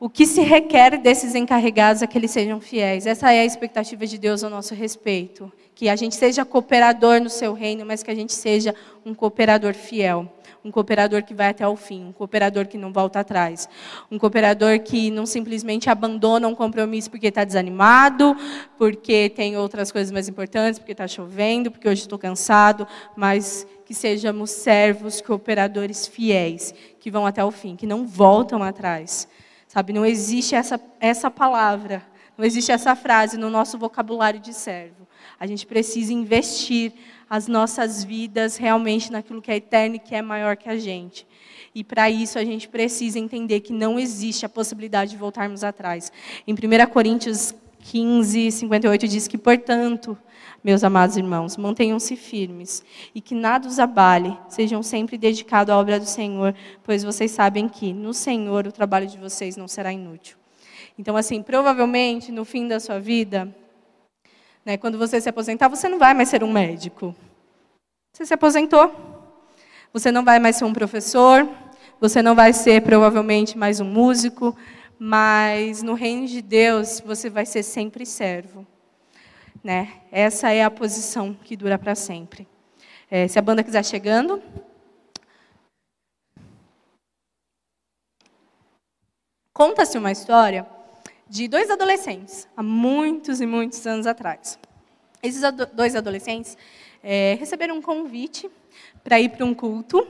o que se requer desses encarregados é que eles sejam fiéis. Essa é a expectativa de Deus ao nosso respeito. Que a gente seja cooperador no seu reino, mas que a gente seja um cooperador fiel. Um cooperador que vai até o fim, um cooperador que não volta atrás. Um cooperador que não simplesmente abandona um compromisso porque está desanimado, porque tem outras coisas mais importantes, porque está chovendo, porque hoje estou cansado, mas que sejamos servos, cooperadores fiéis, que vão até o fim, que não voltam atrás. Sabe, não existe essa, essa palavra, não existe essa frase no nosso vocabulário de servo. A gente precisa investir as nossas vidas realmente naquilo que é eterno e que é maior que a gente. E para isso a gente precisa entender que não existe a possibilidade de voltarmos atrás. Em 1 Coríntios 15, 58 diz que, portanto, meus amados irmãos, mantenham-se firmes e que nada os abale, sejam sempre dedicados à obra do Senhor, pois vocês sabem que no Senhor o trabalho de vocês não será inútil. Então, assim, provavelmente no fim da sua vida, né, quando você se aposentar, você não vai mais ser um médico. Você se aposentou. Você não vai mais ser um professor, você não vai ser provavelmente mais um músico, mas no reino de Deus você vai ser sempre servo. Né? Essa é a posição que dura para sempre. É, se a banda quiser chegando. Conta-se uma história de dois adolescentes, há muitos e muitos anos atrás. Esses dois adolescentes é, receberam um convite para ir para um culto.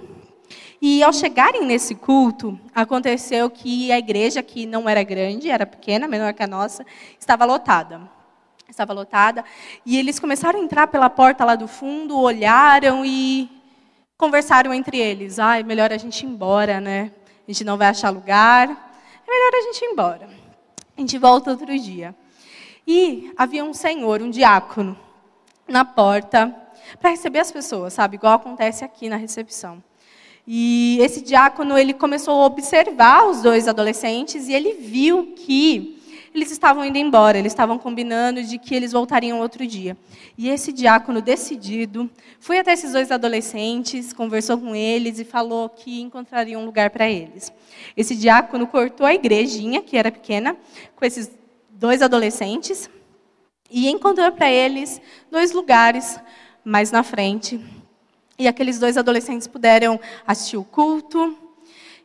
E ao chegarem nesse culto, aconteceu que a igreja, que não era grande, era pequena, menor que a nossa, estava lotada estava lotada, e eles começaram a entrar pela porta lá do fundo, olharam e conversaram entre eles. Ah, é melhor a gente ir embora, né? A gente não vai achar lugar. É melhor a gente ir embora. A gente volta outro dia. E havia um senhor, um diácono, na porta para receber as pessoas, sabe? Igual acontece aqui na recepção. E esse diácono, ele começou a observar os dois adolescentes e ele viu que eles estavam indo embora, eles estavam combinando de que eles voltariam outro dia. E esse diácono decidido foi até esses dois adolescentes, conversou com eles e falou que encontraria um lugar para eles. Esse diácono cortou a igrejinha, que era pequena, com esses dois adolescentes e encontrou para eles dois lugares mais na frente. E aqueles dois adolescentes puderam assistir o culto,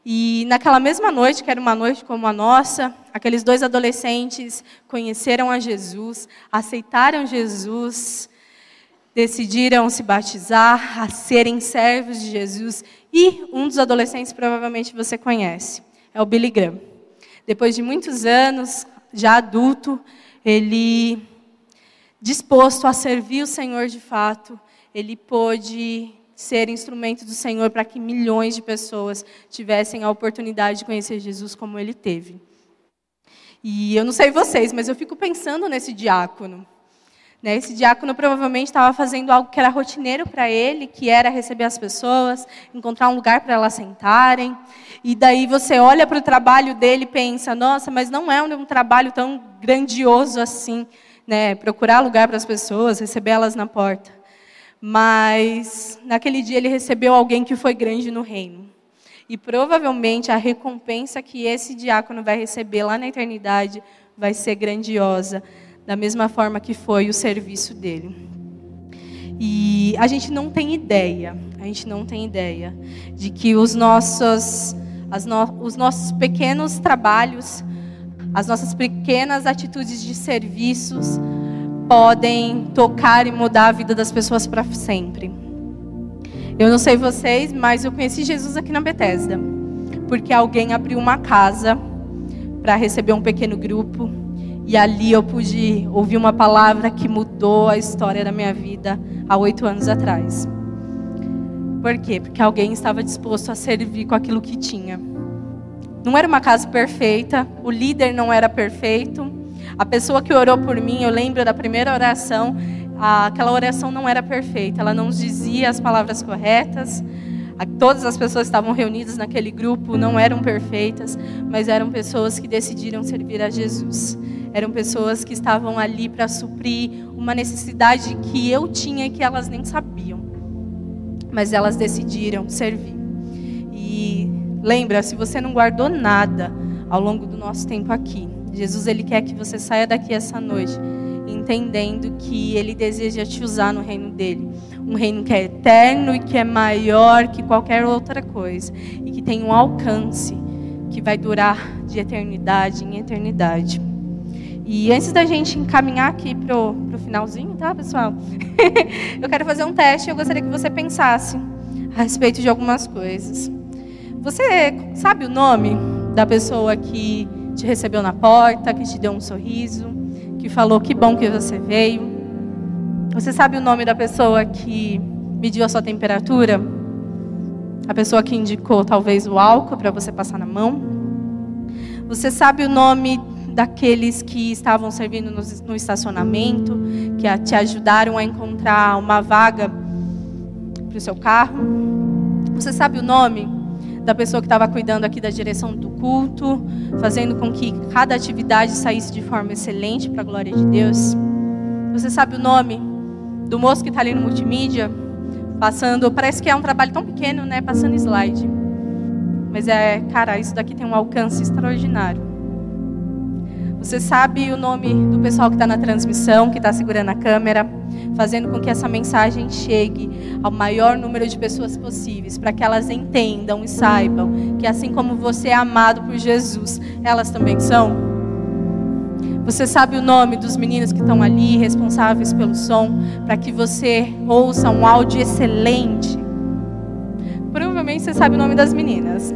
e naquela mesma noite, que era uma noite como a nossa, aqueles dois adolescentes conheceram a Jesus, aceitaram Jesus, decidiram se batizar, a serem servos de Jesus. E um dos adolescentes provavelmente você conhece, é o Billy Graham. Depois de muitos anos, já adulto, ele disposto a servir o Senhor de fato, ele pôde ser instrumento do Senhor para que milhões de pessoas tivessem a oportunidade de conhecer Jesus como ele teve. E eu não sei vocês, mas eu fico pensando nesse diácono. Né? Esse diácono provavelmente estava fazendo algo que era rotineiro para ele, que era receber as pessoas, encontrar um lugar para elas sentarem. E daí você olha para o trabalho dele e pensa: nossa, mas não é um trabalho tão grandioso assim, né? procurar lugar para as pessoas, receber elas na porta. Mas naquele dia ele recebeu alguém que foi grande no reino. E provavelmente a recompensa que esse diácono vai receber lá na eternidade vai ser grandiosa, da mesma forma que foi o serviço dele. E a gente não tem ideia, a gente não tem ideia de que os nossos, no, os nossos pequenos trabalhos, as nossas pequenas atitudes de serviços podem tocar e mudar a vida das pessoas para sempre. Eu não sei vocês, mas eu conheci Jesus aqui na Bethesda, porque alguém abriu uma casa para receber um pequeno grupo e ali eu pude ouvir uma palavra que mudou a história da minha vida há oito anos atrás. Por quê? Porque alguém estava disposto a servir com aquilo que tinha. Não era uma casa perfeita, o líder não era perfeito. A pessoa que orou por mim, eu lembro da primeira oração, aquela oração não era perfeita, ela não dizia as palavras corretas. Todas as pessoas que estavam reunidas naquele grupo não eram perfeitas, mas eram pessoas que decidiram servir a Jesus. Eram pessoas que estavam ali para suprir uma necessidade que eu tinha e que elas nem sabiam. Mas elas decidiram servir. E lembra, se você não guardou nada ao longo do nosso tempo aqui, Jesus ele quer que você saia daqui essa noite entendendo que ele deseja te usar no reino dele um reino que é eterno e que é maior que qualquer outra coisa e que tem um alcance que vai durar de eternidade em eternidade. E antes da gente encaminhar aqui pro, pro finalzinho, tá, pessoal? eu quero fazer um teste. Eu gostaria que você pensasse a respeito de algumas coisas. Você sabe o nome da pessoa que te recebeu na porta, que te deu um sorriso, que falou que bom que você veio? Você sabe o nome da pessoa que mediu a sua temperatura? A pessoa que indicou talvez o álcool para você passar na mão? Você sabe o nome daqueles que estavam servindo no, estacionamento, que te ajudaram a encontrar uma vaga para o seu carro? Você sabe o nome da pessoa que estava cuidando aqui da direção do culto, fazendo com que cada atividade saísse de forma excelente para a glória de Deus? Você sabe o nome do moço que está ali no multimídia, passando, parece que é um trabalho tão pequeno, né? Passando slide. Mas é, cara, isso daqui tem um alcance extraordinário. Você sabe o nome do pessoal que está na transmissão, que está segurando a câmera, fazendo com que essa mensagem chegue ao maior número de pessoas possíveis, para que elas entendam e saibam que assim como você é amado por Jesus, elas também são. Você sabe o nome dos meninos que estão ali, responsáveis pelo som, para que você ouça um áudio excelente. Provavelmente você sabe o nome das meninas,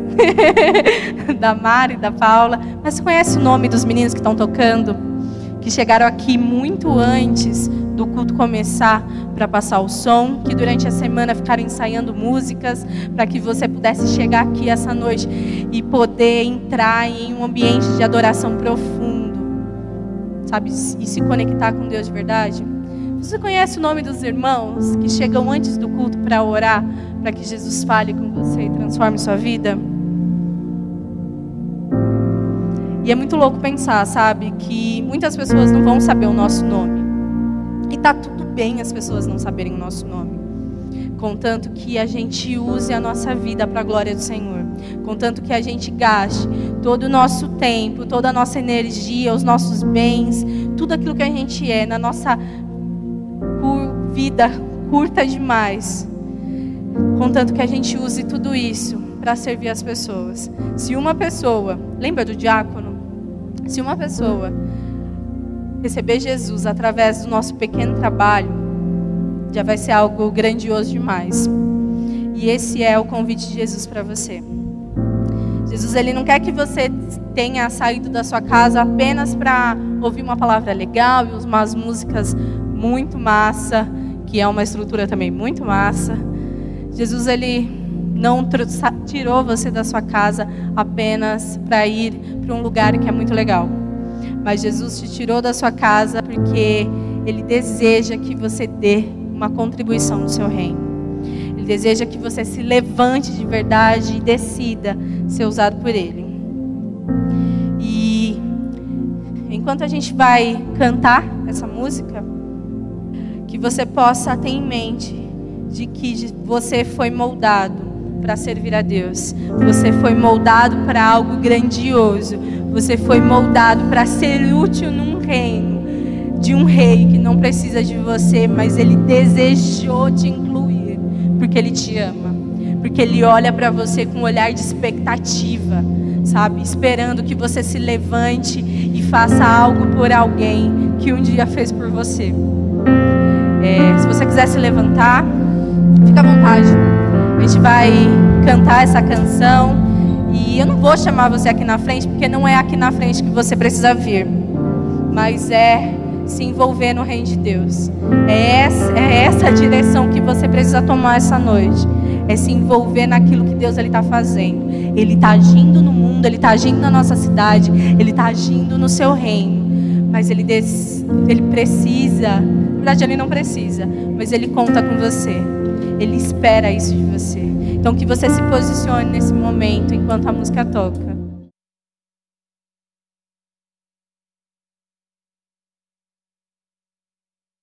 da Mari, da Paula, mas você conhece o nome dos meninos que estão tocando, que chegaram aqui muito antes do culto começar para passar o som, que durante a semana ficaram ensaiando músicas, para que você pudesse chegar aqui essa noite e poder entrar em um ambiente de adoração profundo? Sabe, e se conectar com Deus de verdade? Você conhece o nome dos irmãos que chegam antes do culto para orar, para que Jesus fale com você e transforme sua vida? E é muito louco pensar, sabe, que muitas pessoas não vão saber o nosso nome. E tá tudo bem as pessoas não saberem o nosso nome. Contanto que a gente use a nossa vida para a glória do Senhor contanto que a gente gaste todo o nosso tempo, toda a nossa energia, os nossos bens, tudo aquilo que a gente é na nossa vida curta demais, contanto que a gente use tudo isso para servir as pessoas. Se uma pessoa, lembra do diácono? Se uma pessoa receber Jesus através do nosso pequeno trabalho, já vai ser algo grandioso demais. E esse é o convite de Jesus para você. Jesus ele não quer que você tenha saído da sua casa apenas para ouvir uma palavra legal e umas músicas muito massa, que é uma estrutura também muito massa. Jesus ele não tirou você da sua casa apenas para ir para um lugar que é muito legal. Mas Jesus te tirou da sua casa porque ele deseja que você dê uma contribuição no seu reino. Ele deseja que você se levante de verdade e decida ser usado por Ele. E enquanto a gente vai cantar essa música, que você possa ter em mente de que você foi moldado para servir a Deus. Você foi moldado para algo grandioso. Você foi moldado para ser útil num reino de um rei que não precisa de você, mas ele desejou te incluir porque Ele te ama, porque Ele olha para você com um olhar de expectativa, sabe? Esperando que você se levante e faça algo por alguém que um dia fez por você. É, se você quiser se levantar, fica à vontade. A gente vai cantar essa canção e eu não vou chamar você aqui na frente, porque não é aqui na frente que você precisa vir, mas é se envolver no reino de Deus. É essa, é essa a direção que você precisa tomar essa noite. É se envolver naquilo que Deus está fazendo. Ele está agindo no mundo, Ele está agindo na nossa cidade, Ele está agindo no seu reino. Mas Ele, des, ele precisa, na verdade Ele não precisa, mas Ele conta com você. Ele espera isso de você. Então que você se posicione nesse momento enquanto a música toca.